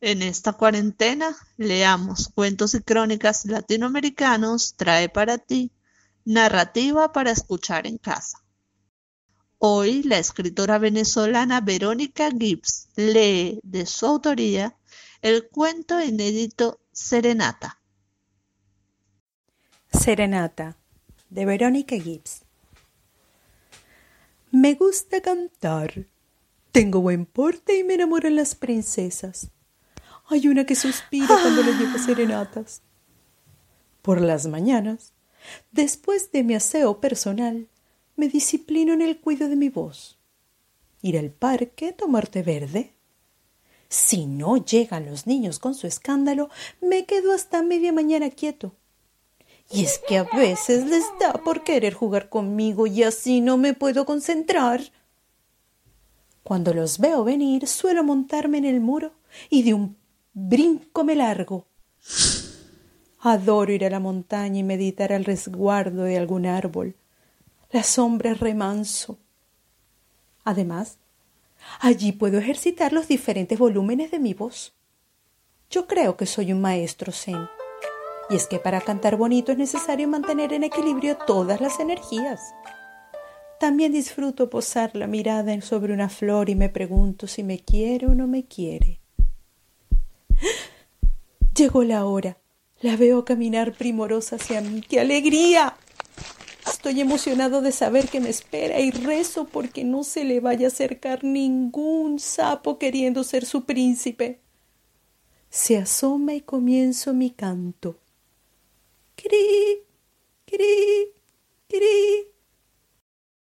En esta cuarentena, leamos cuentos y crónicas latinoamericanos trae para ti narrativa para escuchar en casa. Hoy la escritora venezolana Verónica Gibbs lee de su autoría el cuento inédito Serenata. Serenata de Verónica Gibbs. Me gusta cantar. Tengo buen porte y me enamoran las princesas. Hay una que suspira cuando le llevo serenatas. Por las mañanas, después de mi aseo personal, me disciplino en el cuidado de mi voz. Ir al parque, tomar té verde. Si no llegan los niños con su escándalo, me quedo hasta media mañana quieto y es que a veces les da por querer jugar conmigo y así no me puedo concentrar. Cuando los veo venir, suelo montarme en el muro y de un brinco me largo. Adoro ir a la montaña y meditar al resguardo de algún árbol. La sombra es remanso. Además, allí puedo ejercitar los diferentes volúmenes de mi voz. Yo creo que soy un maestro zen. Y es que para cantar bonito es necesario mantener en equilibrio todas las energías. También disfruto posar la mirada sobre una flor y me pregunto si me quiere o no me quiere. Llegó la hora. La veo caminar primorosa hacia mí. ¡Qué alegría! Estoy emocionado de saber que me espera y rezo porque no se le vaya a acercar ningún sapo queriendo ser su príncipe. Se asoma y comienzo mi canto. Cri.